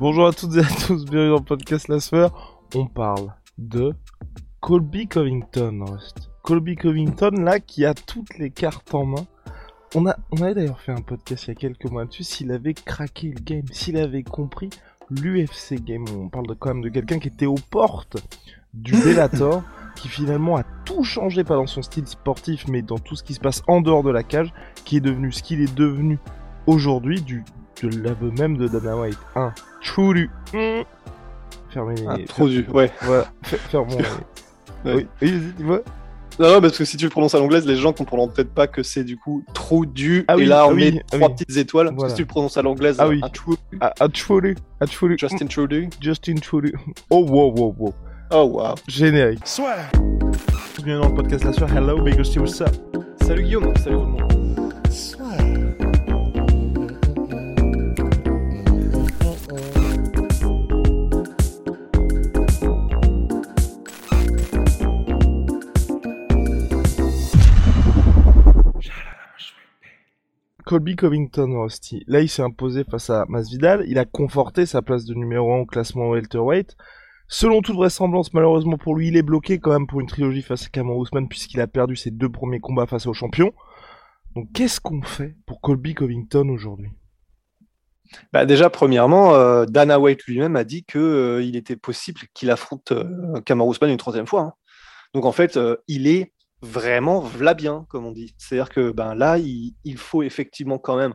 Bonjour à toutes et à tous, bienvenue dans le podcast La Sphère. On parle de Colby Covington. Colby Covington, là, qui a toutes les cartes en main. On, a, on avait d'ailleurs fait un podcast il y a quelques mois dessus, s'il avait craqué le game, s'il avait compris l'UFC game. On parle de, quand même de quelqu'un qui était aux portes du Bellator, qui finalement a tout changé, pas dans son style sportif, mais dans tout ce qui se passe en dehors de la cage, qui est devenu ce qu'il est devenu aujourd'hui, du de l'aveu même de Dana White. Un trou du. Mmh. Fermez les. Ah, trop du, ouais. Voilà, fermons. Ouais. Oui, oui, dis-moi. Non, non, parce que si tu le prononces à l'anglaise, les gens comprendront peut-être pas que c'est du coup trop du. Ah et oui, là, on ah oui, met ah trois oui. petites étoiles. Parce Voilà. que si tu le prononces à l'anglaise, Ah oui. un trou. Ah, Un trou. Un trou. Justin Trudeau. Justin Trudeau. Oh, wow, wow, wow. Oh, wow. Générique. Bienvenue dans le podcast La. Hello, big see what's up? Salut Guillaume, salut tout le monde. Colby Covington, Rusty. Là, il s'est imposé face à Masvidal. Il a conforté sa place de numéro 1 au classement welterweight. Selon toute vraisemblance, malheureusement pour lui, il est bloqué quand même pour une trilogie face à Cameron Ousmane puisqu'il a perdu ses deux premiers combats face au champion. Donc, qu'est-ce qu'on fait pour Colby Covington aujourd'hui? Bah, déjà, premièrement, euh, Dana White lui-même a dit qu'il était possible qu'il affronte euh, Kamaru Usman une troisième fois. hein. Donc en fait, euh, il est vraiment v'là bien, comme on dit. C'est-à-dire que ben, là, il, faut effectivement quand même.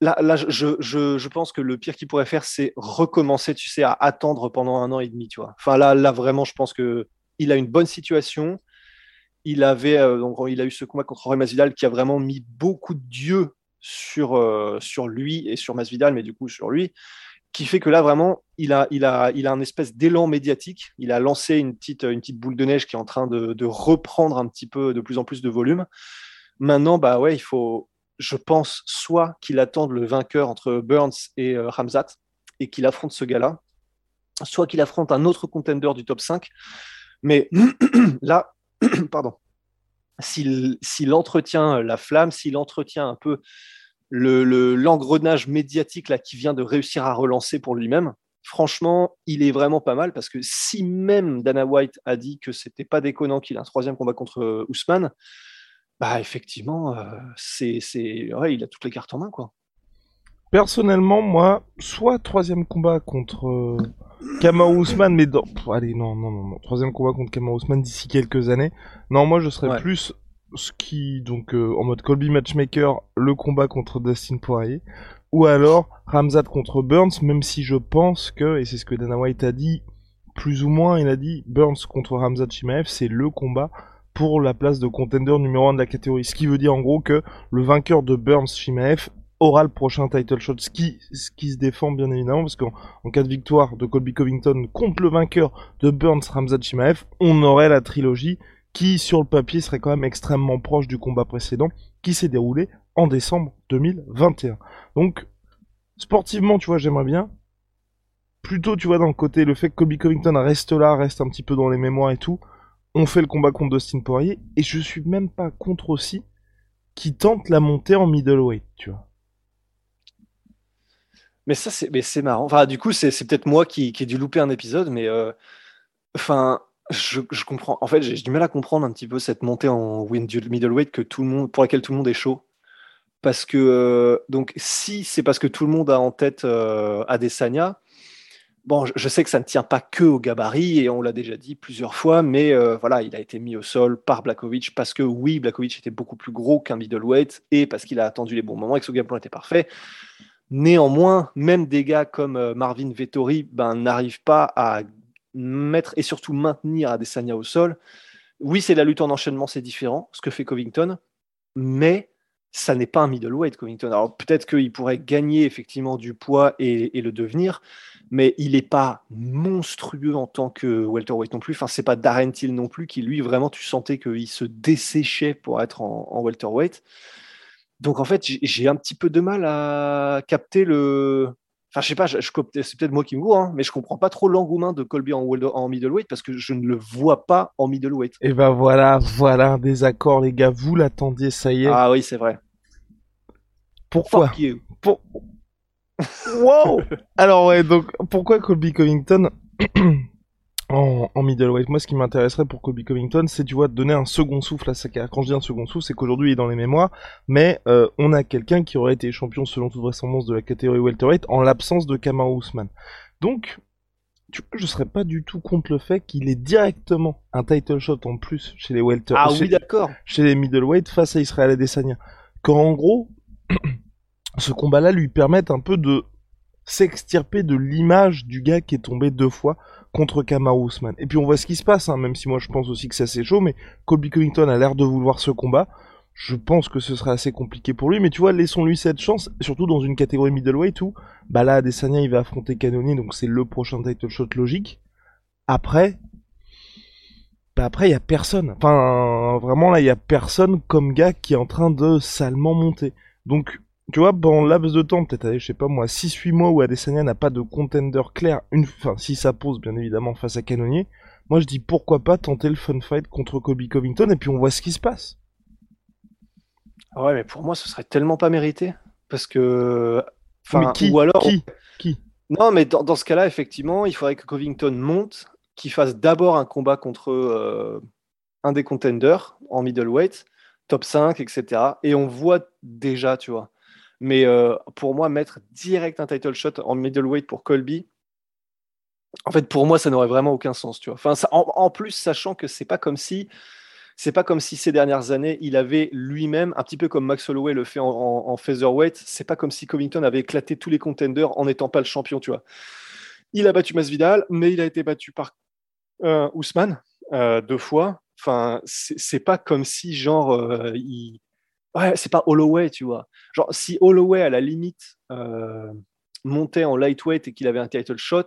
Là, là je, je, je pense que le pire qu'il pourrait faire, c'est recommencer, tu sais, à attendre pendant un an et demi, tu vois. Enfin là, là vraiment, je pense que il a une bonne situation. Il avait, euh, donc, il a eu ce combat contre Roy Masvidal qui a vraiment mis beaucoup d'yeux sur, euh, sur lui et sur Masvidal, mais du coup sur lui, qui fait que là vraiment, il a, il a, il a un espèce d'élan médiatique. Il a lancé une petite, une petite boule de neige qui est en train de, reprendre un petit peu, de plus en plus de volume. Maintenant, bah ouais, il faut, je pense, soit qu'il attende le vainqueur entre Burns et euh, Ramzat et qu'il affronte ce gars-là, soit qu'il affronte un autre contender du top 5. Mais là, pardon, s'il s'il entretient la flamme, s'il entretient un peu le- le- l'engrenage médiatique là qui vient de réussir à relancer pour lui-même, franchement, il est vraiment pas mal parce que si même Dana White a dit que c'était pas déconnant qu'il a un troisième combat contre euh, Ousmane, bah effectivement, euh, c'est, c'est, ouais, il a toutes les cartes en main quoi. Personnellement, moi, soit troisième combat contre euh, Kamaru Usman, mais dans... Pff, allez, non, non, non, non, troisième combat contre Kamaru Usman d'ici quelques années. Non, moi, je serais Ouais. plus ce qui, donc, euh, en mode Colby Matchmaker, le combat contre Dustin Poirier, ou alors Ramzat contre Burns, même si je pense que, et c'est ce que Dana White a dit, plus ou moins, il a dit Burns contre Ramzat Chimaev, c'est le combat pour la place de contender numéro 1 de la catégorie. Ce qui veut dire en gros que le vainqueur de Burns Chimaev aura le prochain title shot, ce qui, se défend bien évidemment, parce qu'en en cas de victoire de Colby Covington contre le vainqueur de Burns Ramzat Chimaev, on aurait la trilogie qui, sur le papier, serait quand même extrêmement proche du combat précédent, qui s'est déroulé en décembre 2021. Donc, sportivement, tu vois, j'aimerais bien. Plutôt, tu vois, dans le côté, le fait que Colby Covington reste là, reste un petit peu dans les mémoires et tout, on fait le combat contre Dustin Poirier, et je suis même pas contre aussi qui tente la montée en middleweight, tu vois. Mais ça, c'est, mais c'est marrant. Enfin, du coup, c'est, peut-être moi qui, qui ai dû louper un épisode, mais euh, enfin, je, comprends. En fait, j'ai, du mal à comprendre un petit peu cette montée en middleweight que tout le monde, pour laquelle tout le monde est chaud. Parce que, euh, donc, si c'est parce que tout le monde a en tête euh, Adesanya, bon, je, sais que ça ne tient pas que au gabarit, et on l'a déjà dit plusieurs fois, mais euh, voilà, il a été mis au sol par Blakovic parce que, oui, Blakovic était beaucoup plus gros qu'un middleweight, et parce qu'il a attendu les bons moments et que son game était parfait. Néanmoins, même des gars comme Marvin Vettori ben, n'arrivent pas à mettre et surtout maintenir Adesanya au sol. Oui, c'est la lutte en enchaînement, c'est différent, ce que fait Covington, mais ça n'est pas un middleweight Covington. Alors peut-être qu'il pourrait gagner effectivement du poids et, le devenir, mais il n'est pas monstrueux en tant que welterweight non plus. Enfin, c'est pas Darren Till non plus qui lui vraiment tu sentais qu'il se desséchait pour être en welterweight. Donc en fait, j'ai un petit peu de mal à capter le. Enfin, je sais pas, je, c'est peut-être moi qui me hein, mais je comprends pas trop l'engouement de Colby en, en, middleweight parce que je ne le vois pas en middleweight. Et ben voilà, voilà un désaccord, les gars. Vous l'attendiez, ça y est. Ah oui, c'est vrai. Pourquoi Pour... Wow Alors ouais, donc pourquoi Colby Covington en, middleweight Moi, ce qui m'intéresserait pour Colby Covington, c'est tu vois de donner un second souffle à sa carrière. Quand je dis un second souffle, c'est qu'aujourd'hui il est dans les mémoires, mais euh, on a quelqu'un qui aurait été champion selon toute vraisemblance de la catégorie welterweight en l'absence de Kamaru Usman. Donc tu vois, je serais pas du tout contre le fait qu'il ait directement un title shot en plus chez les welter, ah, oui, d'accord. chez les middleweight face à Israël Adesanya. Quand en gros, ce combat-là lui permet un peu de s'extirper de l'image du gars qui est tombé deux fois contre Kamaru Usman. Et puis on voit ce qui se passe, hein, même si moi je pense aussi que c'est assez chaud, mais Colby Covington a l'air de vouloir ce combat. Je pense que ce serait assez compliqué pour lui, mais tu vois, laissons-lui cette chance, surtout dans une catégorie middleweight où, bah là, Adesanya, il va affronter Cannonier, donc c'est le prochain title shot logique. Après, bah après, il y a personne. Enfin, vraiment, là, il y a personne comme gars qui est en train de salement monter. Donc, tu vois, dans laps de temps, peut-être, je sais pas moi, 6-8 mois où Adesanya n'a pas de contender clair, une, enfin, si ça pose, bien évidemment, face à Canonier, moi je dis pourquoi pas tenter le fun fight contre Kobe Covington et puis on voit ce qui se passe. Ah ouais, mais pour moi, ce serait tellement pas mérité. Parce que. Enfin, qui, ou alors. Qui, qui? Non, mais dans, ce cas-là, effectivement, il faudrait que Covington monte, qu'il fasse d'abord un combat contre euh, un des contenders en middleweight, top 5, etc. Et on voit déjà, tu vois. Mais euh, pour moi, mettre direct un title shot en middleweight pour Colby, en fait, pour moi, ça n'aurait vraiment aucun sens, tu vois. Enfin, en, plus, sachant que c'est pas comme si, c'est pas comme si ces dernières années, il avait lui-même, un petit peu comme Max Holloway le fait en, en, featherweight, c'est pas comme si Covington avait éclaté tous les contenders en n'étant pas le champion, tu vois. Il a battu Masvidal, mais il a été battu par euh, Ousmane euh, deux fois. Enfin, c'est pas comme si genre euh, il Ouais, c'est pas Holloway, tu vois. Genre, si Holloway, à la limite, euh, montait en lightweight et qu'il avait un title shot,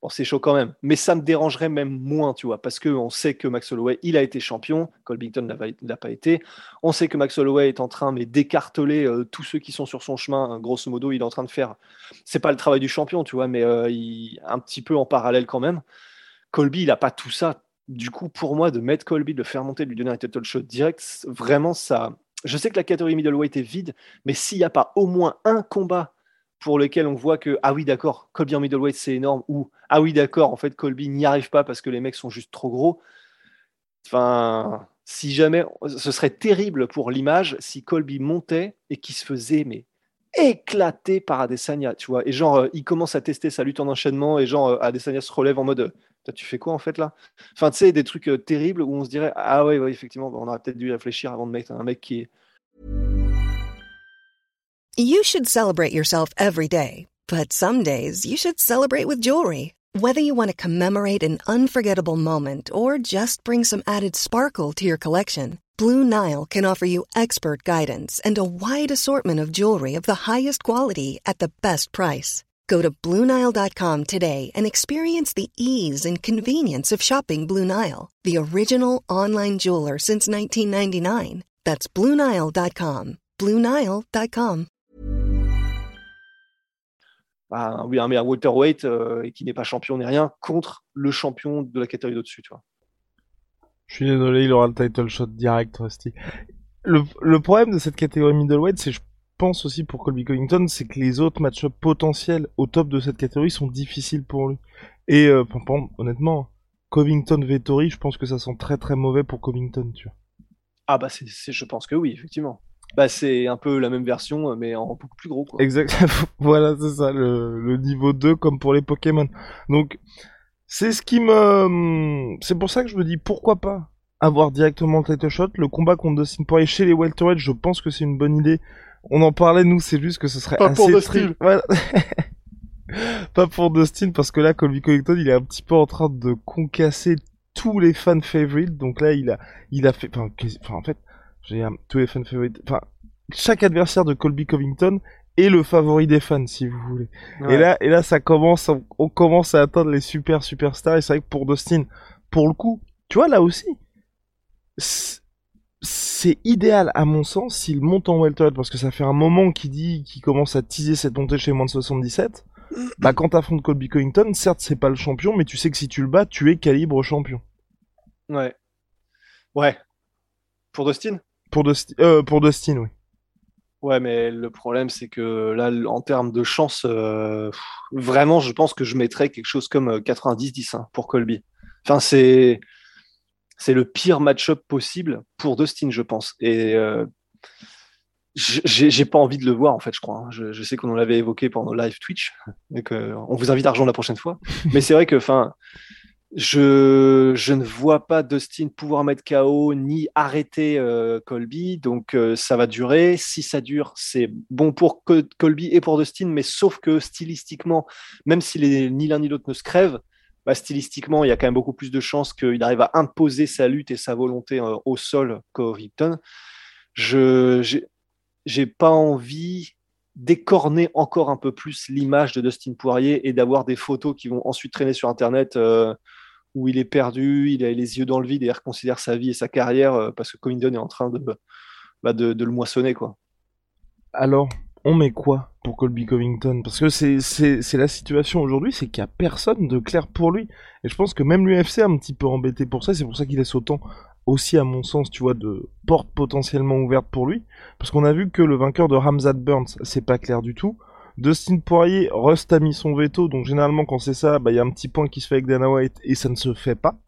bon, c'est chaud quand même. Mais ça me dérangerait même moins, tu vois, parce qu'on sait que Max Holloway, il a été champion, Colbington n'a pas été. On sait que Max Holloway est en train mais d'écarteler euh, tous ceux qui sont sur son chemin. Grosso modo, il est en train de faire. C'est pas le travail du champion, tu vois, mais euh, un petit peu en parallèle quand même. Colby, il n'a pas tout ça du coup, pour moi, de mettre Colby, de le faire monter, de lui donner un title shot direct, vraiment, ça. Je sais que la catégorie middleweight est vide, mais s'il n'y a pas au moins un combat pour lequel on voit que, ah oui, d'accord, Colby en middleweight, c'est énorme, ou ah oui, d'accord, en fait, Colby n'y arrive pas parce que les mecs sont juste trop gros. Enfin, si jamais, ce serait terrible pour l'image si Colby montait et qu'il se faisait, mais éclaté par Adesanya, tu vois. Et genre, euh, il commence à tester sa lutte en enchaînement et genre, euh, Adesanya se relève en mode tu fais quoi en fait là? Enfin, tu sais, des trucs euh, terribles où on se dirait Ah ouais, ouais effectivement, on aurait peut-être dû réfléchir avant de mettre un mec qui est. You should celebrate yourself every day, but some days you should celebrate with jewelry. Whether you want to commemorate an unforgettable moment or just bring some added sparkle to your collection, Blue Nile can offer you expert guidance and a wide assortment of jewelry of the highest quality at the best price. Go to Bluenile.com today and experience the ease and convenience of shopping Blue Nile, the original online jeweler since 1999. That's Bluenile.com. Bluenile.com. Ah, oui, un meilleur welterweight euh, et qui n'est pas champion ni rien contre le champion de la catégorie d'au-dessus, tu vois. Je suis désolé, il aura le title shot direct, Rusty. Le, le problème de cette catégorie middleweight, c'est je pense aussi pour Colby Covington, c'est que les autres match potentiels au top de cette catégorie sont difficiles pour lui. Et euh, honnêtement, Covington Vettori, je pense que ça sent très très mauvais pour Covington, tu vois. Ah bah c'est, je pense que oui, effectivement. Bah c'est un peu la même version, mais en beaucoup plus gros. Quoi. Exact. voilà, c'est ça, le, niveau 2 comme pour les Pokémon. Donc c'est ce qui me, c'est pour ça que je me dis pourquoi pas avoir directement le title shot. Le combat contre Dustin Poirier chez les welterweight, je pense que c'est une bonne idée on en parlait, nous, c'est juste que ce serait pas assez pour Dustin. pas pour Dustin, parce que là, Colby Covington, il est un petit peu en train de concasser tous les fan favorites. Donc là, il a, il a fait, enfin, en fait, j'ai tous les fan favorites. Enfin, chaque adversaire de Colby Covington et le favori des fans, si vous voulez. Ouais. Et là, et là, ça commence, on, commence à atteindre les super superstars. Et c'est vrai que pour Dustin, pour le coup, tu vois là aussi, c'est- c'est idéal à mon sens s'il monte en welterweight parce que ça fait un moment qu'il dit qu'il commence à teaser cette montée chez moins de 77. Bah quand t'affrontes Colby Covington, certes c'est pas le champion, mais tu sais que si tu le bats, tu es calibre champion. Ouais. Ouais. Pour Dustin? Pour Dustin, euh, pour Dustin, oui. Ouais, mais le problème, c'est que là, en termes de chance, euh, vraiment, je pense que je mettrais quelque chose comme euh, 90-10 hein, pour Colby. Enfin, c'est c'est le pire match-up possible pour Dustin, je pense. Et euh, j'ai pas envie de le voir, en fait, je crois. hein. Je, je sais qu'on en l'avait évoqué pendant le live Twitch, et que on vous invite à rejoindre la prochaine fois. Mais c'est vrai que, enfin, je, ne vois pas Dustin pouvoir mettre KO ni arrêter euh, Colby, donc euh, ça va durer. Si ça dure, c'est bon pour Co- Colby et pour Dustin, mais sauf que stylistiquement, même si les, ni l'un ni l'autre ne se crèvent, bah, stylistiquement, il y a quand même beaucoup plus de chances qu'il arrive à imposer sa lutte et sa volonté euh, au sol qu'Ovington. Je j'ai pas envie d'écorner encore un peu plus l'image de Dustin Poirier et d'avoir des photos qui vont ensuite traîner sur Internet où il est perdu, il a les yeux dans le vide et il reconsidère sa vie et sa carrière euh, parce que Covington est en train de, bah, de, le moissonner. Quoi. Alors, on met quoi pour Colby Covington? Parce que c'est la situation aujourd'hui, c'est qu'il y a personne de clair pour lui. Et je pense que même l'UFC est un petit peu embêté pour ça. C'est pour ça qu'il laisse autant aussi, à mon sens, tu vois, de portes potentiellement ouvertes pour lui. Parce qu'on a vu que le vainqueur de Ramzat Burns, c'est pas clair du tout. Dustin Poirier, Rust a mis son veto, donc généralement quand c'est ça, bah il y a un petit point qui se fait avec Dana White et ça ne se fait pas.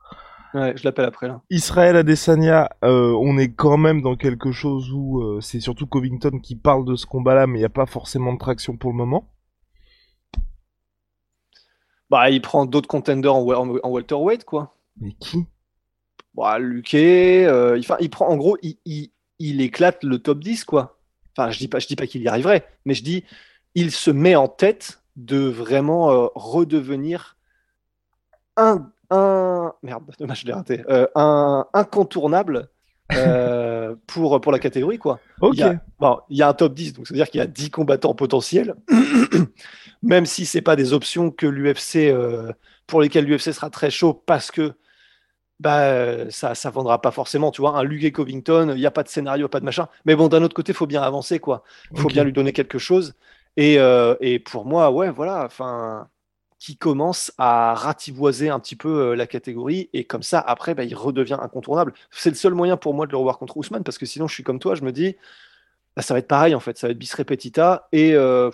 Ouais, je l'appelle après là. Israël Adesanya, euh, on est quand même dans quelque chose où euh, c'est surtout Covington qui parle de ce combat-là, mais il n'y a pas forcément de traction pour le moment. Bah, il prend d'autres contenders en, en, en welterweight, quoi. Mais qui? Bah, Luque, euh, il, enfin, il prend, en gros, il, il, il éclate le top 10, quoi. Enfin, je dis pas, je dis pas qu'il y arriverait, mais je dis, il se met en tête de vraiment euh, redevenir un, un, merde, dommage, je l'ai raté, Euh, un incontournable euh, pour, pour la catégorie, quoi. Ok. Il y, a, bon, il y a un top 10, donc ça veut dire qu'il y a 10 combattants potentiels, même si c'est pas des options que l'UFC, euh, pour lesquelles l'UFC sera très chaud parce que bah, ça ça vendra pas forcément, tu vois, un Luke Covington, il n'y a pas de scénario, pas de machin. Mais bon, d'un autre côté, il faut bien avancer, quoi. Il faut bien lui donner quelque chose. Et, euh, et pour moi, ouais, voilà, enfin, qui commence à rativoiser un petit peu euh, la catégorie. Et comme ça, après, bah, il redevient incontournable. C'est le seul moyen pour moi de le revoir contre Ousmane, parce que sinon, je suis comme toi, je me dis, bah, ça va être pareil, en fait, ça va être bis repetita. Et euh,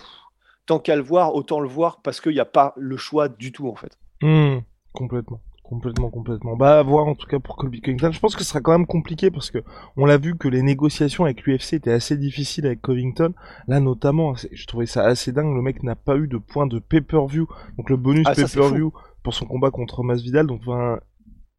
tant qu'à le voir, autant le voir, parce qu'il n'y a pas le choix du tout, en fait. Hmm, complètement. Complètement, complètement. Bah, à voir en tout cas pour Colby Covington. Je pense que ce sera quand même compliqué parce que on l'a vu que les négociations avec l'UFC étaient assez difficiles avec Covington. Là, notamment, je trouvais ça assez dingue. Le mec n'a pas eu de point de pay-per-view. Donc, le bonus Ah, pay-per-view pour son combat contre Masvidal. Donc, enfin,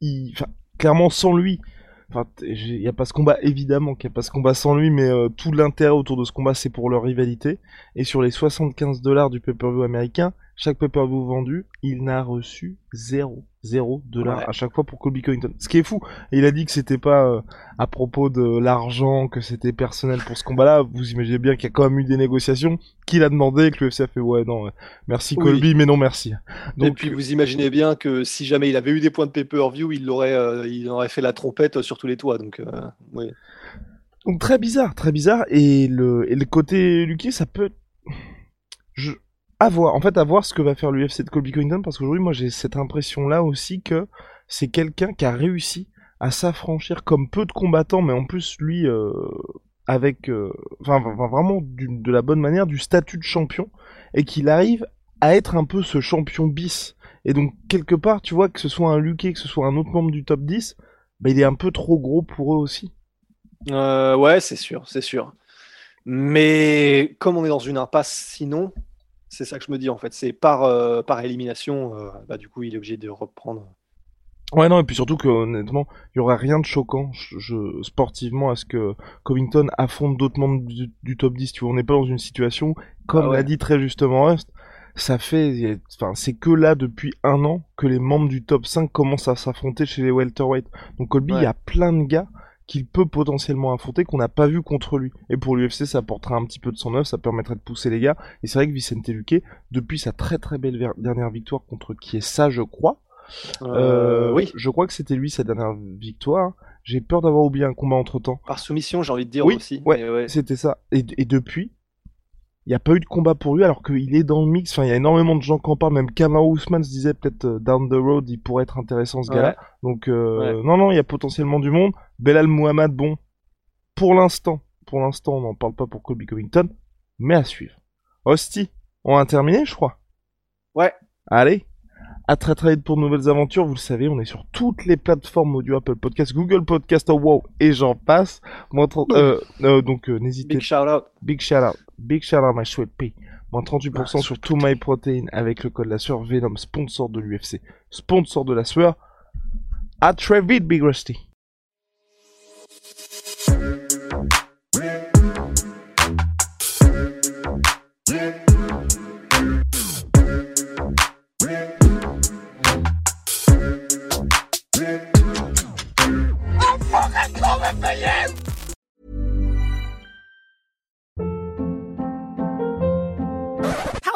il, enfin, clairement, sans lui, enfin, il y a pas ce combat, évidemment qu'il y a pas ce combat sans lui, mais euh, tout l'intérêt autour de ce combat, c'est pour leur rivalité. Et sur les 75 dollars du pay-per-view américain, chaque pay-per-view vendu, il n'a reçu 0, 0 dollars Ouais. à chaque fois pour Colby Covington. Ce qui est fou. Et il a dit que c'était pas euh, à propos de l'argent, que c'était personnel pour ce combat-là. Vous imaginez bien qu'il y a quand même eu des négociations, qu'il a demandé, et que l'UFC a fait ouais, non, euh, merci Oui. Colby, mais non merci. et puis vous imaginez bien que si jamais il avait eu des points de pay-per-view, il aurait, euh, il aurait fait la trompette sur tous les toits. Donc, euh, oui. Donc très bizarre, très bizarre. Et le, et le côté Lucky, ça peut... Je... À voir, en fait, à voir ce que va faire l'UFC de Colby Covington, parce qu'aujourd'hui, moi, j'ai cette impression-là aussi que c'est quelqu'un qui a réussi à s'affranchir comme peu de combattants, mais en plus, lui, euh, avec... euh, Enfin, vraiment de la bonne manière, du statut de champion, et qu'il arrive à être un peu ce champion bis. Et donc, quelque part, tu vois, que ce soit un Luque, que ce soit un autre membre du top 10, bah, il est un peu trop gros pour eux aussi. Euh, ouais, c'est sûr, c'est sûr. Mais comme on est dans une impasse, sinon, c'est ça que je me dis en fait. C'est par, euh, par élimination, euh, bah, du coup, il est obligé de reprendre. Ouais, non, et puis surtout que honnêtement, il y aurait rien de choquant je, je- sportivement à ce que Covington affronte d'autres membres du, du top 10. Tu vois, on n'est pas dans une situation, comme Ah ouais. l'a dit très justement Rust, ça fait, enfin, c'est que là depuis un an que les membres du top 5 commencent à s'affronter chez les welterweight. Donc Colby, il y a plein de gars qu'il peut potentiellement affronter qu'on n'a pas vu contre lui. Et pour l'UFC, ça apportera un petit peu de son œuvre, ça permettrait de pousser les gars. Et c'est vrai que Vicente Luque, depuis sa très très belle dernière victoire contre qui est ça, je crois. Euh, oui. Je crois que c'était lui sa dernière victoire. J'ai peur d'avoir oublié un combat entre temps. Par soumission, j'ai envie de dire oui, aussi. Ouais, c'était ça. Et, et depuis, il n'y a pas eu de combat pour lui alors qu'il est dans le mix. Enfin, il y a énormément de gens qui en parlent. Même Kamaru Usman se disait peut-être euh, down the road, il pourrait être intéressant ce gars-là. Donc, euh, non, non, il y a potentiellement du monde. Belal Muhammad, bon, pour l'instant, pour l'instant, on n'en parle pas pour Colby Covington, mais à suivre. Hostie, on a terminé, je crois. Ouais. Allez, à très très vite pour de nouvelles aventures. Vous le savez, on est sur toutes les plateformes audio Apple Podcast, Google Podcast, oh wow, et j'en passe. Euh, euh, donc euh, n'hésitez Big shout out. Big shout out. Big shout out my sweet pea. Moins 38% ah, sur tout My Protein avec le code la sueur Venom, sponsor de l'UFC, sponsor de la sueur. À très vite, Big Rusty.